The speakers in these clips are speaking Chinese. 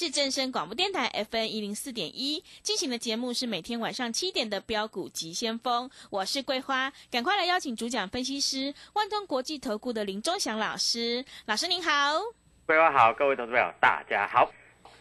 是正声广播电台 FN 一零四点一进行的节目是每天晚上七点的标股急先锋，我是桂花，赶快来邀请主讲分析师万通国际投顾的林忠祥老师，老师您好。桂花好，各位投资朋友大家好。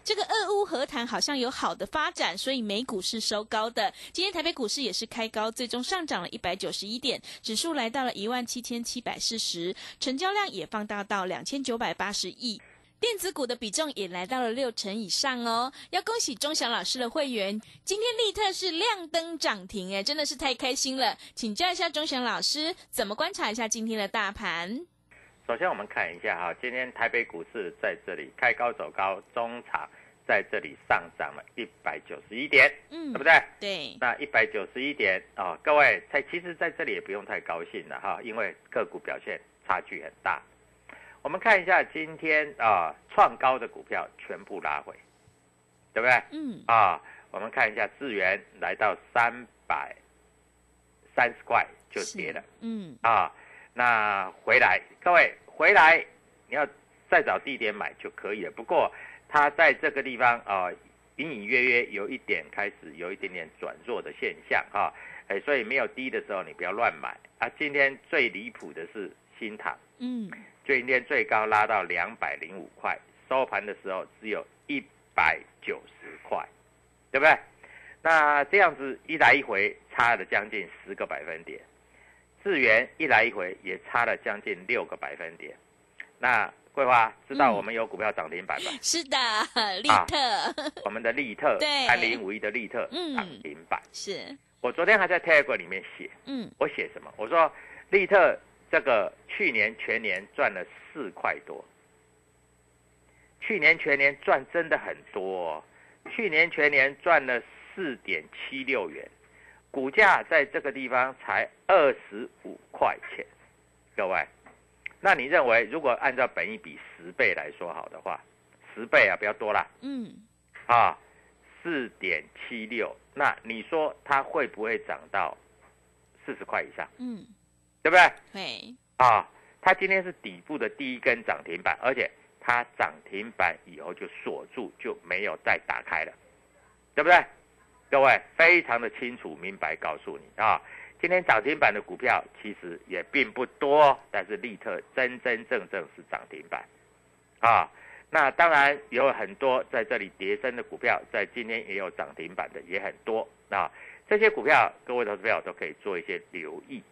这个俄乌和谈好像有好的发展，所以美股是收高的。今天台北股市也是开高，最终上涨了一百九十一点，指数来到了一万七千七百四十，成交量也放大到两千九百八十亿。电子股的比重也来到了六成以上哦，要恭喜钟祥老师的会员，今天利特是亮灯涨停，哎，真的是太开心了。请教一下钟祥老师，怎么观察一下今天的大盘？首先我们看一下哈，今天台北股市在这里开高走高，中场在这里上涨了一百九十一点，嗯对不对？对，那一百九十一点啊、各位在其实在这里也不用太高兴了哈，因为个股表现差距很大。我们看一下今天啊、创高的股票全部拉回，对不对？嗯，啊，我们看一下智源来到三百三十块就跌了。嗯，啊，那回来，各位回来，你要再找低点买就可以了。不过它在这个地方啊，隐隐约约有一点开始有一点点转弱的现象哈、哎，所以没有低的时候你不要乱买啊。今天最离谱的是新塘，嗯，今天最高拉到两百零五块，收盘的时候只有一百九十块，对不对？那这样子一来一回差了将近十个百分点，智源一来一回也差了将近六个百分点。那桂花知道嗯我们有股票涨停板吧？是的，利啊特、我们的利特对三零五一的利特嗯涨停板。是，我昨天还在 Telegram 里面写，嗯我写什么？我说利特这个去年全年赚了四块多，去年全年赚真的很多、哦，去年全年赚了四点七六元，股价在这个地方才二十五块钱，各位，那你认为如果按照本一比十倍来说好的话，十倍啊，不要多啦，嗯，啊，四点七六，那你说它会不会涨到四十块以上？嗯，对不对？对，啊，它今天是底部的第一根涨停板，而且它涨停板以后就锁住，就没有再打开了，对不对？各位非常的清楚明白告诉你啊，今天涨停板的股票其实也并不多，但是利特真真正正是涨停板，啊，那当然有很多在这里跌升的股票，在今天也有涨停板的也很多。啊，这些股票各位投资朋友都可以做一些留意，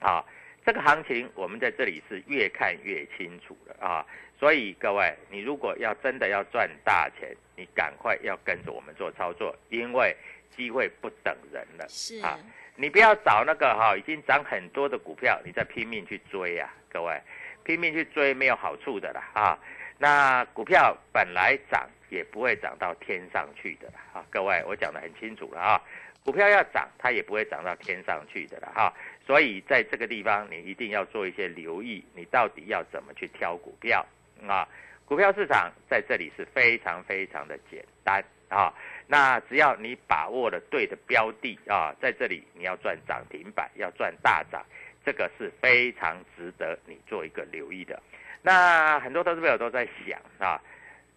啊，这个行情我们在这里是越看越清楚了啊，所以各位，你如果要真的要赚大钱，你赶快要跟着我们做操作，因为机会不等人了。是，啊你不要找那个哈、已经涨很多的股票，你再拼命去追啊，各位，拼命去追没有好处的啦啊。那股票本来涨也不会涨到天上去的啦啊，各位，我讲得很清楚了啊。股票要涨，它也不会涨到天上去的啦哈、所以在这个地方你一定要做一些留意，你到底要怎么去挑股票啊？股票市场在这里是非常非常的简单啊。那只要你把握了对的标的啊，在这里你要赚涨停板，要赚大涨，这个是非常值得你做一个留意的。那很多投资朋友都在想啊，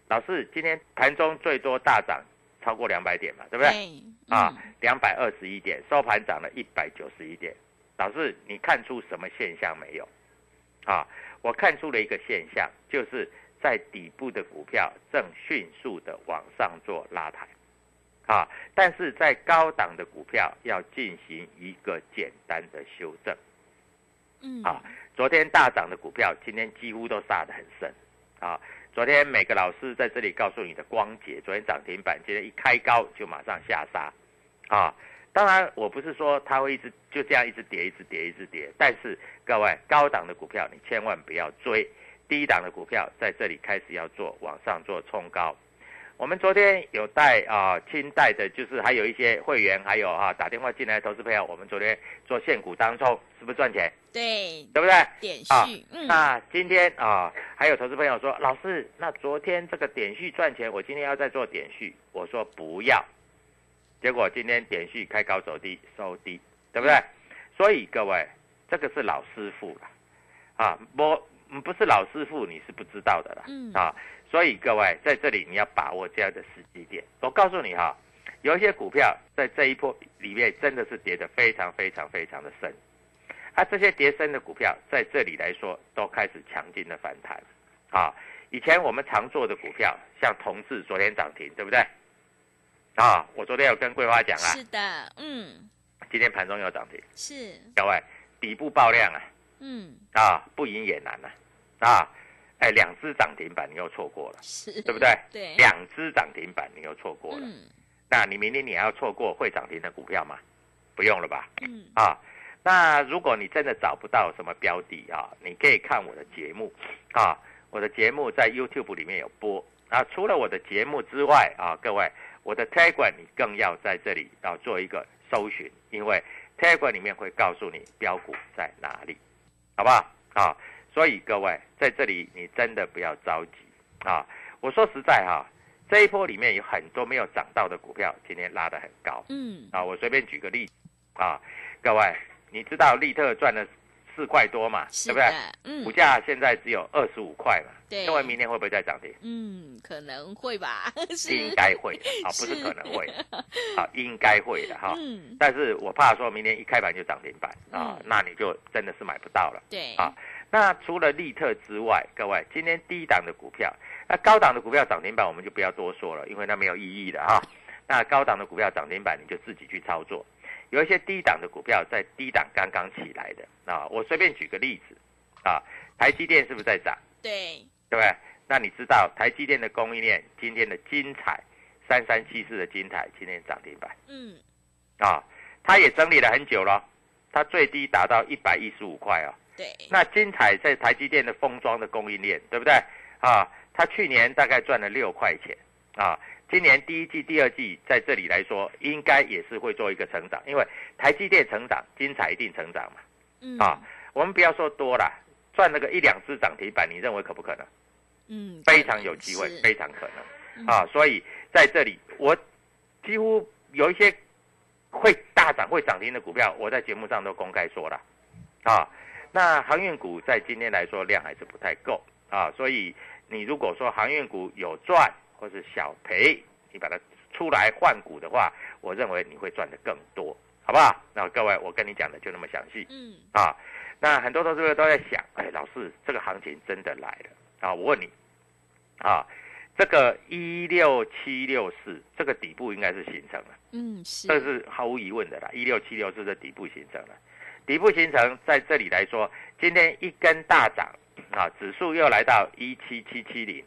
老师今天盘中最多大涨超过两百点嘛，对不对？啊，两百二十一点，收盘涨了一百九十一点。老师，你看出什么现象没有？啊，我看出了一个现象，就是在底部的股票正迅速的往上做拉抬。啊，但是在高档的股票要进行一个简单的修正。嗯，啊，昨天大涨的股票，今天几乎都杀得很深。啊，昨天每个老师在这里告诉你的光节，昨天涨停板，今天一开高就马上下杀。啊，当然我不是说它会一直就这样一直跌，一直跌，一直跌。但是各位，高档的股票你千万不要追，低档的股票在这里开始要做往上做冲高。我们昨天有带啊，清代的，就是还有一些会员，还有啊打电话进来投资朋友，我们昨天做现股当中，是不是赚钱？对，对不对？点序，嗯，那今天啊，还有投资朋友说，老师，那昨天这个点序赚钱，我今天要再做点序，我说不要，结果今天点续开高走低，收低，对不对？所以各位，这个是老师傅了，啊，不，不是老师傅，你是不知道的了，嗯啊。所以各位在这里你要把握这样的时机点。我告诉你哈，有一些股票在这一波里面真的是跌得非常非常非常的深，啊，这些跌深的股票在这里来说都开始强劲的反弹，啊，以前我们常做的股票像同志昨天涨停，对不对？啊，我昨天有跟桂花讲啊，是的，嗯，今天盘中又涨停，是，各位底部爆量啊，嗯，啊，不赢也难啊，啊。哎，两只涨停板你又错过了，是对不对？对，两只涨停板你又错过了，嗯那你明天你还要错过会涨停的股票吗？不用了吧？嗯，啊，那如果你真的找不到什么标的啊，你可以看我的节目啊，我的节目在 YouTube 里面有播啊。除了我的节目之外啊，各位，我的 Telegram 你更要在这里要做一个搜寻，因为 Telegram 里面会告诉你标股在哪里，好不好？啊。所以各位在这里，你真的不要着急啊！我说实在哈，这一波里面有很多没有涨到的股票，今天拉得很高。嗯，啊，我随便举个例子啊，各位，你知道利特赚了四块多嘛？对不对？嗯，股价现在只有二十五块嘛。对。因为明天会不会再涨停？嗯，可能会吧。应该会 啊，不是可能会 啊，应该会的哈。嗯。但是我怕说明天一开盘就涨停板啊，那你就真的是买不到了。对。啊。那除了利特之外，各位，今天低档的股票，那高档的股票涨停板我们就不要多说了，因为那没有意义的哈。那高档的股票涨停板你就自己去操作，有一些低档的股票在低档刚刚起来的啊，我随便举个例子啊，台积电是不是在涨？对，对不对？那你知道台积电的供应链今天的精彩三三七四的精彩今天涨停板，嗯，啊，它也整理了很久了，它最低达到一百一十五块哦。对，那精彩在台积电的封装的供应链，对不对？啊，它去年大概赚了六块钱，啊，今年第一季、第二季在这里来说，应该也是会做一个成长，因为台积电成长，精彩一定成长嘛。嗯，啊，我们不要说多了，赚那个一两只涨停板，你认为可不可能？嗯，非常有机会，非常可嗯能。啊，所以在这里，我几乎有一些会大涨、会涨停的股票，我在节目上都公开说了，啊。那航运股在今天来说量还是不太够啊，所以你如果说航运股有赚或是小赔，你把它出来换股的话，我认为你会赚的更多，好不好？那各位，我跟你讲的就那么详细，嗯，啊，那很多投资者都在想，哎，老师，这个行情真的来了啊？我问你，啊，这个一六七六四这个底部应该是形成了，嗯，是，这是毫无疑问的啦，一六七六四的底部形成了。底部形成在这里来说，今天一根大涨，啊，指数又来到一七七七零，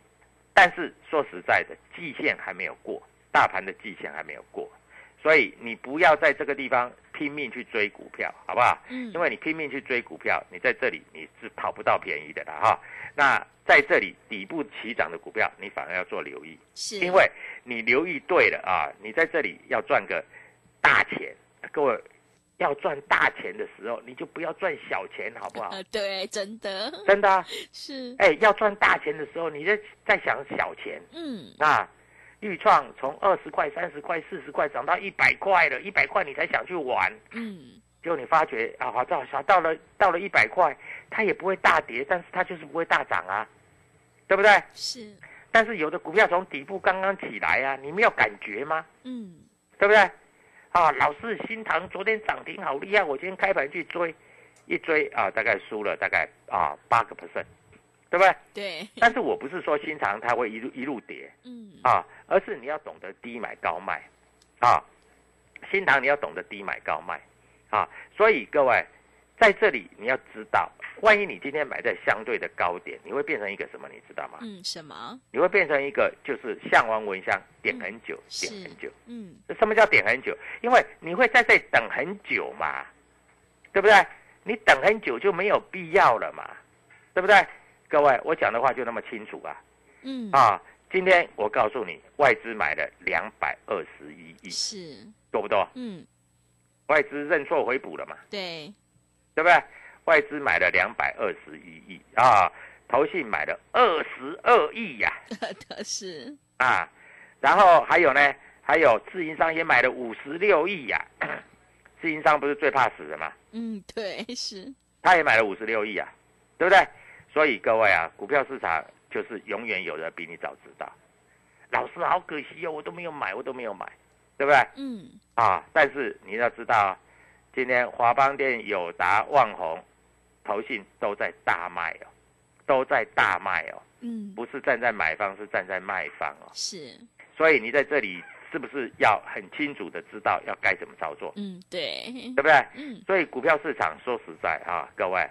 但是说实在的，季线还没有过，大盘的季线还没有过，所以你不要在这个地方拼命去追股票，好不好？嗯，因为你拼命去追股票，你在这里你是跑不到便宜的啦哈。那在这里底部起涨的股票，你反而要做留意，是，因为你留意对了啊，你在这里要赚个大钱，各位。要赚大钱的时候，你就不要赚小钱，好不好？呃，对，真的真的、啊，是，哎，要赚大钱的时候，你在在想小钱。嗯，啊豫创从二十块、三十块、四十块涨到一百块了，一百块你才想去玩，嗯，结果你发觉啊，好到到了到了一百块，它也不会大跌，但是它就是不会大涨啊，对不对？是，但是有的股票从底部刚刚起来啊，你没有感觉吗？嗯，对不对？啊，老是新塘昨天涨停好厉害，我今天开盘去追，一追啊，大概输了大概啊八个 percent，对不对？对，但是我不是说新塘它会一路一路跌嗯，啊，而是你要懂得低买高卖啊，新塘你要懂得低买高卖啊，所以各位在这里你要知道，万一你今天买在相对的高点，你会变成一个什么？你知道吗？嗯，什么？你会变成一个就是向王蚊香点很久，是点很久。嗯，什么叫点很久？因为你会在这里等很久嘛，对不对？你等很久就没有必要了嘛，对不对？各位，我讲的话就那么清楚啊！嗯，啊，今天我告诉你，外资买了两百二十一亿，是，多不多？嗯，外资认错回补了嘛，对，对不对？外资买了两百二十一亿啊，投信买了二十二亿呀、的 是，啊，然后还有呢，还有自营商也买了五十六亿呀。自营商不是最怕死的吗？嗯，对，是，他也买了五十六亿啊，对不对？所以各位啊，股票市场就是永远有人比你早知道。老师好可惜哦，我都没有买，我都没有买，对不对？嗯，啊，但是你要知道啊，今天华邦电、友达、旺宏、投信都在大卖哦，都在大卖哦，嗯，不是站在买方，是站在卖方哦。是，所以你在这里是不是要很清楚的知道要该怎么操作，嗯，对，对不对？嗯所以股票市场说实在啊，各位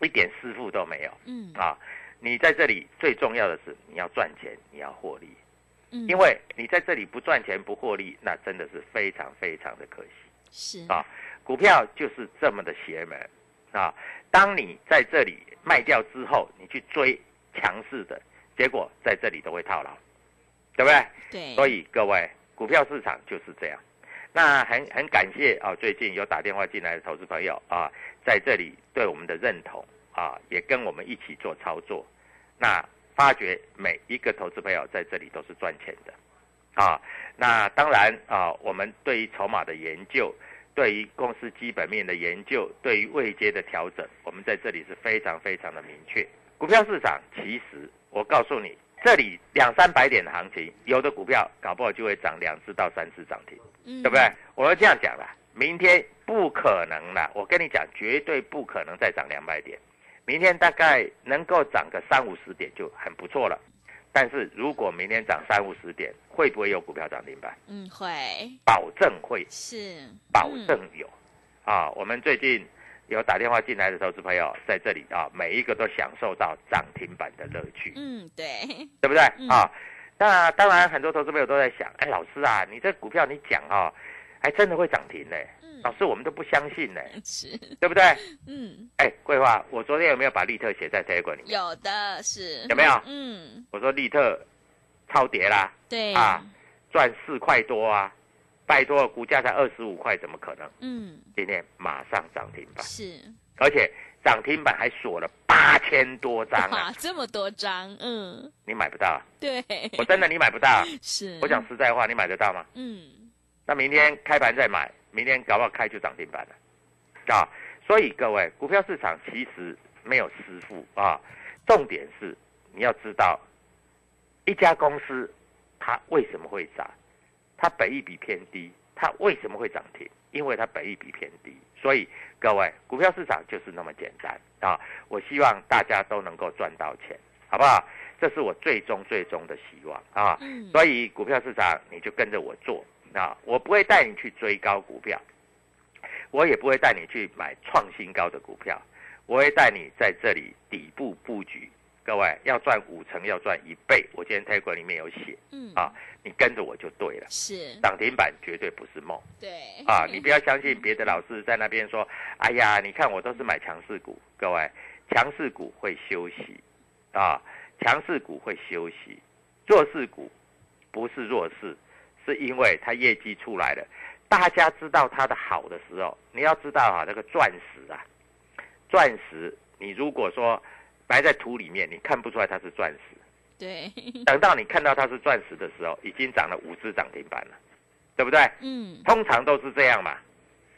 一点师傅都没有嗯，啊。你在这里最重要的是你要赚钱，你要获利，嗯，因为你在这里不赚钱不获利，那真的是非常非常的可惜。是，啊股票就是这么的邪门啊！当你在这里卖掉之后，你去追强势的，结果在这里都会套牢，对不对？对，所以各位，股票市场就是这样。那很很感谢啊，最近有打电话进来的投资朋友啊，在这里对我们的认同啊，也跟我们一起做操作。那发觉每一个投资朋友在这里都是赚钱的啊。那当然啊，我们对于筹码的研究，对于公司基本面的研究，对于未接的调整，我们在这里是非常非常的明确。股票市场其实我告诉你，这里两三百点的行情，有的股票搞不好就会涨两次到三次涨停，嗯，对不对？我要这样讲了，明天不可能了，我跟你讲，绝对不可能再涨两百点，明天大概能够涨个三五十点就很不错了。但是如果明天涨三五十点，会不会有股票涨停板？嗯，会，保证会，是，保证有。啊，我们最近有打电话进来的投资朋友在这里啊，每一个都享受到涨停板的乐趣。嗯，对，对不对、嗯啊？那当然，很多投资朋友都在想，哎，老师啊，你这股票你讲啊，还真的会涨停呢？嗯。老师，我们都不相信呢，是，对不对？嗯，哎，桂花，我昨天有没有把利特写在 Telegram 里面？有的是，有没有？嗯，我说利特超跌啦，对，啊赚四块多啊，拜托，股价才二十五块，怎么可能？嗯，今天马上涨停板，是，而且涨停板还锁了八千多张哇啊，，这么多张，嗯，你买不到啊，对，我真的你买不到啊。是，我讲，实在话，你买得到吗？嗯，那明天开盘再买，明天搞不好开就涨停板了，啊！所以各位，股票市场其实没有师傅啊，重点是你要知道，一家公司它为什么会涨，它本益比偏低，它为什么会涨停？因为它本益比偏低，所以各位，股票市场就是那么简单啊！我希望大家都能够赚到钱，好不好？这是我最终最终的希望啊！嗯，所以股票市场你就跟着我做啊，我不会带你去追高股票，我也不会带你去买创新高的股票，我会带你在这里底部布局。各位要赚五成，要赚一倍，我今天 t a 里面有写。嗯，啊，你跟着我就对了。是，涨停板绝对不是梦。对，啊！你不要相信别的老师在那边说，哎呀，你看我都是买强势股。各位，强势股会休息。啊，强势股会休息，弱势股不是弱势，是因为它业绩出来了，大家知道它的好的时候，你要知道啊，那个钻石啊，钻石，你如果说埋在土里面，你看不出来它是钻石。对，等到你看到它是钻石的时候，已经涨了五只涨停板了，对不对？嗯，通常都是这样嘛，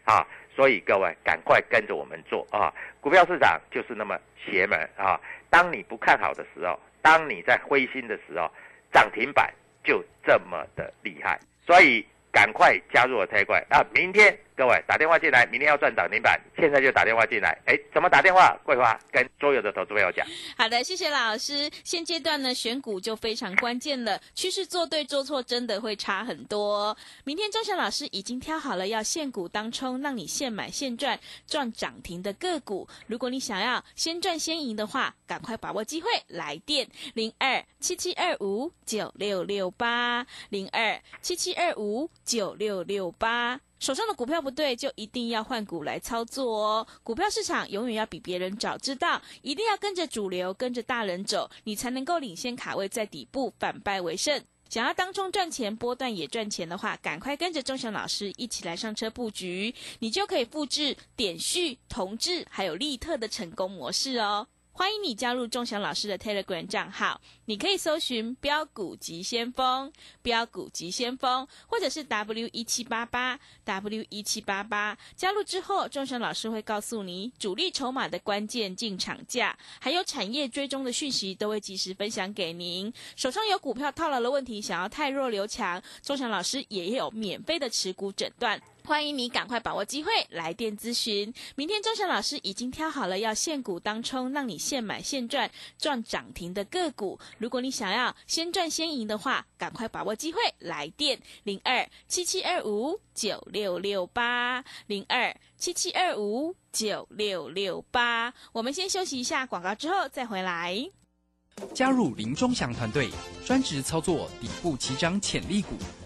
啊，所以各位赶快跟着我们做啊！股票市场就是那么邪门啊！当你不看好的时候，当你在灰心的时候，涨停板就这么的厉害，所以赶快加入我太快啊！明天各位打电话进来，明天要赚涨停板，现在就打电话进来。哎，怎么打电话？桂花跟所有的投资朋友讲。好的，谢谢老师。现阶段呢，选股就非常关键了，趋势做对做错真的会差很多。明天钟祥老师已经挑好了要现股当冲，让你现买现赚，赚涨停的个股。如果你想要先赚先赢的话，赶快把握机会，来电零二七七二五九六六八零二七七二五九六六八。手上的股票不对，就一定要换股来操作哦。股票市场永远要比别人早知道，一定要跟着主流，跟着大人走，你才能够领先卡位在底部，反败为胜。想要当中赚钱，波段也赚钱的话，赶快跟着钟祥老师一起来上车布局，你就可以复制点序、同志还有利特的成功模式哦。欢迎你加入钟祥老师的 Telegram 账号，你可以搜寻“标股急先锋”、“标股急先锋”，或者是 W 一七八八 W 一七八八。加入之后，钟祥老师会告诉你主力筹码的关键进场价，还有产业追踪的讯息，都会及时分享给您。手上有股票套牢的问题，想要太弱留强，钟祥老师也有免费的持股诊断。欢迎你赶快把握机会来电咨询。明天钟祥老师已经挑好了要现股当冲，让你现买现赚，赚涨停的个股。如果你想要先赚先赢的话，赶快把握机会来电零二七七二五九六六八零二七七二五九六六八。我们先休息一下广告，之后再回来。加入林中祥团队，专职操作底部起涨潜力股。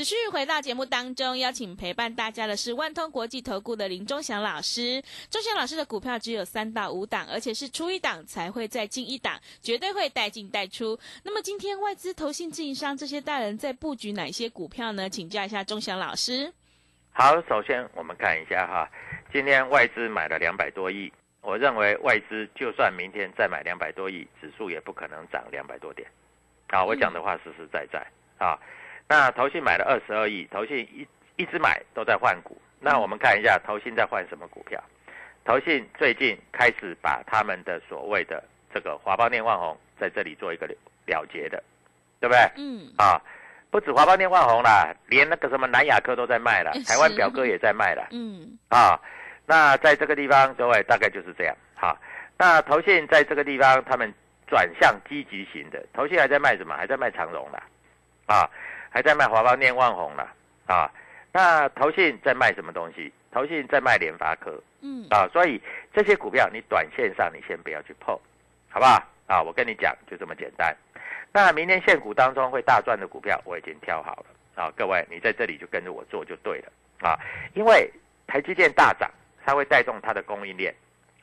持续回到节目当中，邀请陪伴大家的是万通国际投顾的林忠祥老师。忠祥老师的股票只有三到五档，而且是出一档才会再进一档，绝对会带进带出。那么今天外资、投信、自营商这些大人在布局哪些股票呢？请教一下忠祥老师。好，首先我们看一下哈，今天外资买了两百多亿，我认为外资就算明天再买两百多亿，指数也不可能涨两百多点。啊，我讲的话实实在在啊。那投信买了二十二亿，投信一一直买都在换股。那我们看一下投信在换什么股票？投信最近开始把他们的所谓的这个华邦电万红在这里做一个了结的，对不对？嗯。啊，不止华邦电万红啦，连那个什么南亚科都在卖了，台湾表哥也在卖了。嗯。啊，那在这个地方，各位大概就是这样。好，那投信在这个地方，他们转向积极型的，投信还在卖什么？还在卖长荣啦。啊。还在卖华邦念万红了啊！那投信在卖什么东西？投信在卖联发科，嗯啊，所以这些股票你短线上你先不要去碰，好不好？啊，我跟你讲就这么简单。那明天现股当中会大赚的股票我已经挑好了啊，各位你在这里就跟着我做就对了啊，因为台积电大涨，它会带动它的供应链。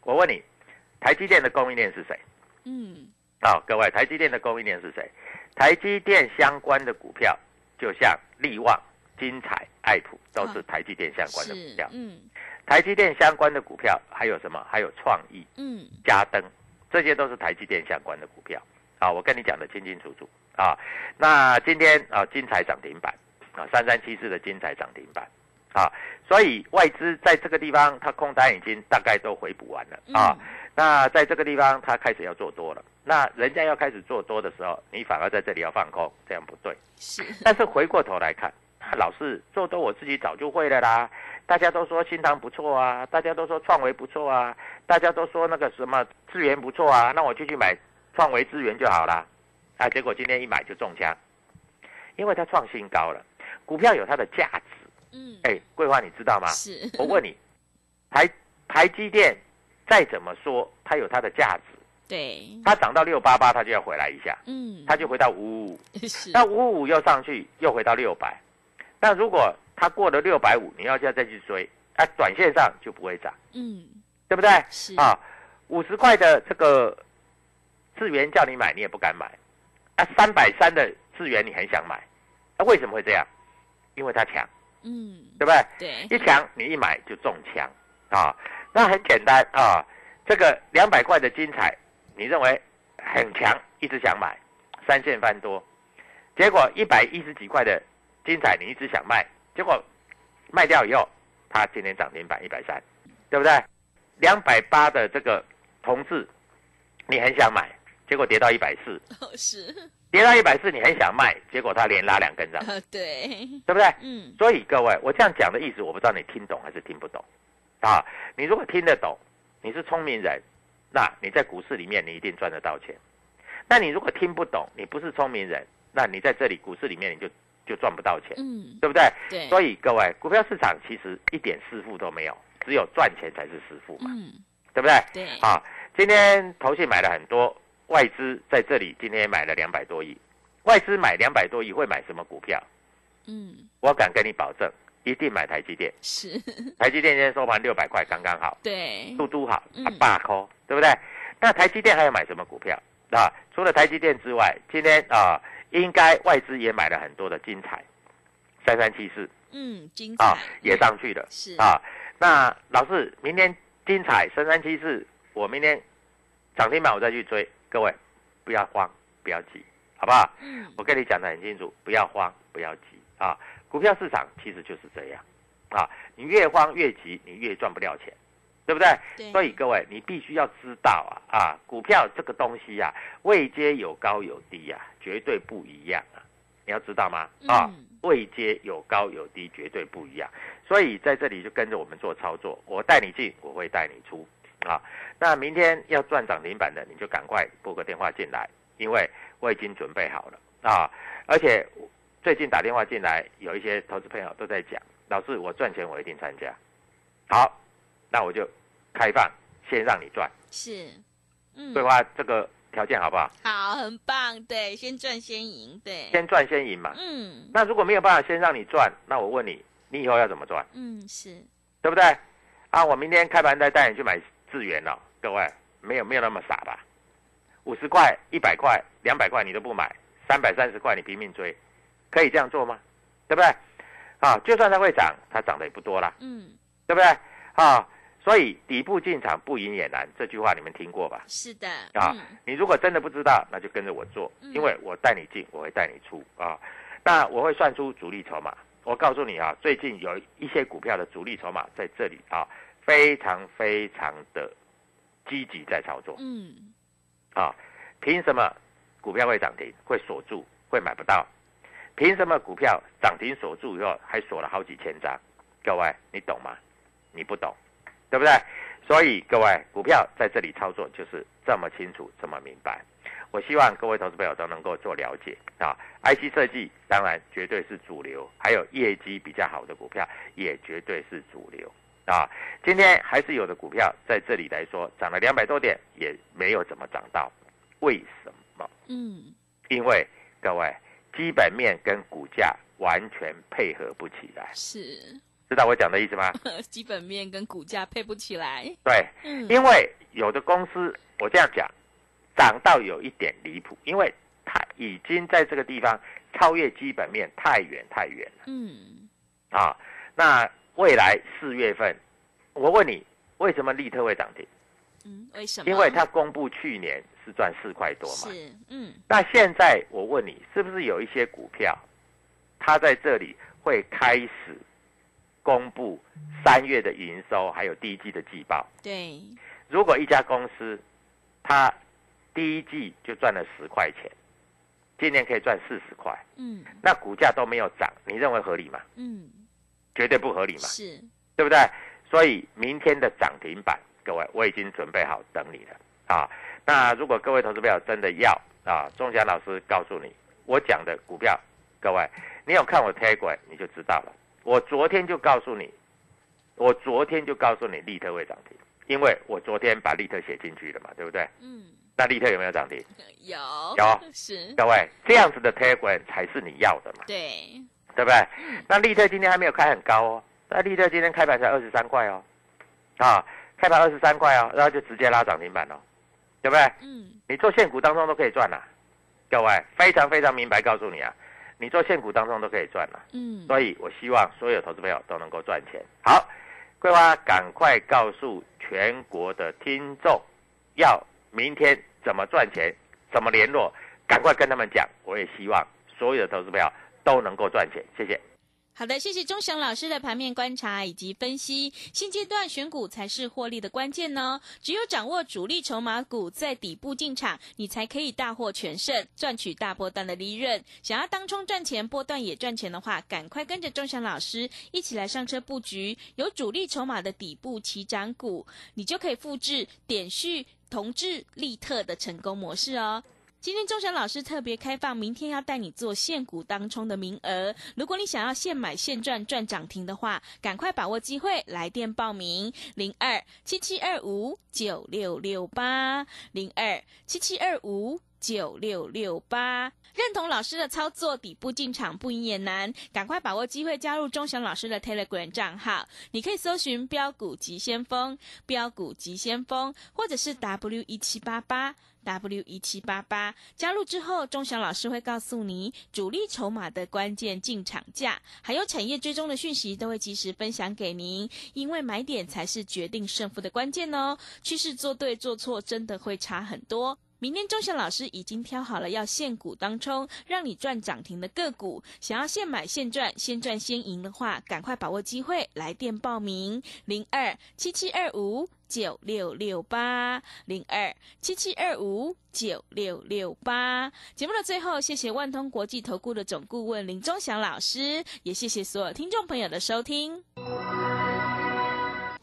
我问你，台积电的供应链是谁？嗯，好，各位，台积电的供应链是谁？台积电相关的股票。就像力旺、金彩、爱普都是台积电相关的股票。嗯，台积电相关的股票还有什么？还有创意、嗯，嘉登，这些都是台积电相关的股票。啊，我跟你讲的清清楚楚啊。那今天啊，金彩涨停板啊，三三七四的金彩涨停板啊，所以外资在这个地方，它空单已经大概都回补完了啊。那在这个地方，它开始要做多了。那人家要开始做多的时候，你反而在这里要放空，这样不对。是。但是回过头来看，老是做多我自己早就会了啦。大家都说新塘不错啊，大家都说创维不错啊，大家都说那个什么资源不错啊，那我就去买创维资源就好啦。啊，结果今天一买就中枪，因为它创新高了。股票有它的价值。嗯。哎，桂花你知道吗？是。我问你，台台积电再怎么说它有它的价值，对，它涨到六八八，它就要回来一下，嗯，它就回到五五五，那五五五又上去，又回到六百。那如果它过了六百五，你要再再去追，啊，短线上就不会涨，嗯，对不对？是，啊，五十块的这个智源叫你买，你也不敢买，啊，三百三的智源你很想买，那、为什么会这样？因为它强，嗯，对不对？对，一强你一买就中枪。啊，那很简单啊，这个两百块的精彩，你认为很强，一直想买，三线翻多，结果一百一十几块的精彩你一直想卖，结果卖掉以后，它今天涨停板一百三，对不对？两百八的这个同志，你很想买，结果跌到一百四，哦，是，跌到一百四你很想卖，结果它连拉两根涨，呃，对，对不对？嗯，所以各位，我这样讲的意思，我不知道你听懂还是听不懂，啊？你如果听得懂，你是聪明人，那你在股市里面你一定赚得到钱。那你如果听不懂，你不是聪明人，那你在这里股市里面你就就赚不到钱，嗯，对不对？对，所以各位，股票市场其实一点师傅都没有，只有赚钱才是师傅嘛，嗯，对不对？对，啊，今天投信买了很多，外资在这里今天也买了两百多亿，外资买两百多亿会买什么股票？嗯，我敢跟你保证，一定买台积电。是，台积电今天收盘六百块，刚刚好，对，嘟嘟好，八扣，对不对？那台积电还要买什么股票啊？除了台积电之外，今天啊，应该外资也买了很多的精彩，三三七四嗯，精啊彩，也上去了是，啊。那老师，明天精彩三三七四，我明天涨停板我再去追，各位不要慌，不要急，好不好？嗯，我跟你讲的很清楚，不要慌，不要急啊！股票市场其实就是这样啊，你越慌越急，你越赚不了钱，对不对？对，所以各位，你必须要知道啊啊，股票这个东西啊，位阶有高有低啊，绝对不一样啊，你要知道吗？啊，嗯位阶有高有低，绝对不一样。所以在这里就跟着我们做操作，我带你进，我会带你出啊。那明天要赚涨停板的，你就赶快拨个电话进来，因为我已经准备好了啊。而且最近打电话进来，有一些投资朋友都在讲，老师我赚钱我一定参加。好，那我就开放，先让你赚，是，嗯，桂花这个条件好不好？好，很棒，对，先赚先赢，对，先赚先赢嘛。嗯那如果没有办法先让你赚，那我问你，你以后要怎么赚？嗯是，对不对？啊，我明天开盘再带你去买智源了，各位没有没有那么傻吧？五十块、一百块、两百块你都不买，三百三十块你拼命追，可以这样做吗？对不对？啊，就算它会涨，它涨的也不多啦，嗯对不对？啊，所以底部进场不赢也难，这句话你们听过吧？是的，啊嗯，你如果真的不知道，那就跟着我做，嗯因为我带你进，我会带你出啊。那我会算出主力筹码。我告诉你啊，最近有一些股票的主力筹码在这里啊，非常非常的积极在操作嗯啊。凭什么股票会涨停，会锁住，会买不到？凭什么股票涨停锁住以后还锁了好几千张？各位，你懂吗？你不懂，对不对？所以各位，股票在这里操作就是这么清楚，这么明白。我希望各位投资朋友都能够做了解啊。IC 设计当然绝对是主流，还有业绩比较好的股票也绝对是主流啊。今天还是有的股票在这里来说涨了两百多点，也没有怎么涨到，为什么？嗯因为各位基本面跟股价完全配合不起来，是，知道我讲的意思吗？基本面跟股价配不起来，对，嗯因为有的公司，我这样讲，涨到有一点离谱，因为它已经在这个地方超越基本面太远太远了嗯啊。那未来四月份，我问你，为什么利特会涨停？嗯，为什么？因为它公布去年是赚四块多嘛。是，嗯那现在我问你，是不是有一些股票，它在这里会开始公布三月的营收，还有第一季的季报？对，如果一家公司它第一季就赚了十块钱，今年可以赚四十块，嗯那股价都没有涨，你认为合理吗？嗯绝对不合理嘛，是，对不对？所以明天的涨停板，各位我已经准备好等你了啊。那如果各位投资朋友真的要啊，钟祥老师告诉你，我讲的股票，各位你有看我 t a g 你就知道了。我昨天就告诉你，我昨天就告诉你，利特会涨停，因为我昨天把利特写进去了嘛，对不对？嗯，那利特有没有涨停？有有是，各位，这样子的 Telegram 才是你要的嘛，对，对不对？那利特今天还没有开很高哦，那利特今天开盘才二十三块哦，啊，开盘二十三块哦，然后就直接拉涨停板哦，对不对？嗯，你做现股当中都可以赚啦，各位非常非常明白告诉你啊，你做现股当中都可以赚了，嗯，所以我希望所有投资朋友都能够赚钱。好，桂花赶快告诉全国的听众，要明天怎么赚钱，怎么联络，赶快跟他们讲。我也希望所有的投资朋友都能够赚钱，谢谢。好的，谢谢钟祥老师的盘面观察以及分析。现阶段选股才是获利的关键呢。只有掌握主力筹码股在底部进场，你才可以大获全胜，赚取大波段的利润。想要当冲赚钱，波段也赚钱的话，赶快跟着钟祥老师一起来上车布局有主力筹码的底部起涨股，你就可以复制点序、同志、利特的成功模式哦。今天钟祥老师特别开放，明天要带你做现股当冲的名额。如果你想要现买现赚赚涨停的话，赶快把握机会，来电报名零二七七二五九六六八零二七七二五九六六八。认同老师的操作，底部进场不赢也难，赶快把握机会加入钟祥老师的 Telegram 账号。你可以搜寻“标股急先锋”、“标股急先锋”，或者是 W 一七八八。W 一七八八加入之后，钟祥老师会告诉你主力筹码的关键进场价，还有产业追踪的讯息，都会及时分享给您。因为买点才是决定胜负的关键哦，趋势做对做错真的会差很多。明天钟祥老师已经挑好了要现股当冲，让你赚涨停的个股。想要现买现赚，先赚先赢的话，赶快把握机会，来电报名零二七七二五九六六八零二七七二五九六六八。节目的最后，谢谢万通国际投顾的总顾问林钟祥老师，也谢谢所有听众朋友的收听。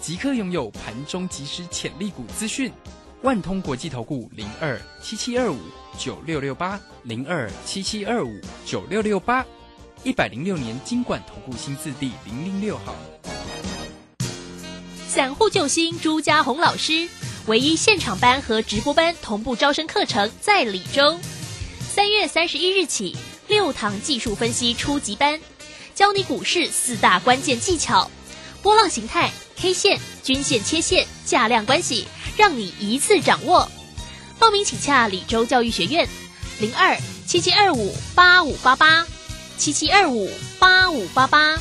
即刻拥有盘中即时潜力股资讯。万通国际投顾零二七七二五九六六八零二七七二五九六六八，一百零六年经管投顾新字第零零六号。散户救星朱家红老师，唯一现场班和直播班同步招生课程在李州。三月三十一日起，六堂技术分析初级班，教你股市四大关键技巧，波浪形态、K 线、均线、切线、价量关系，让你一次掌握。报名请洽李州教育学院，零二七七二五八五八八，七七二五八五八八。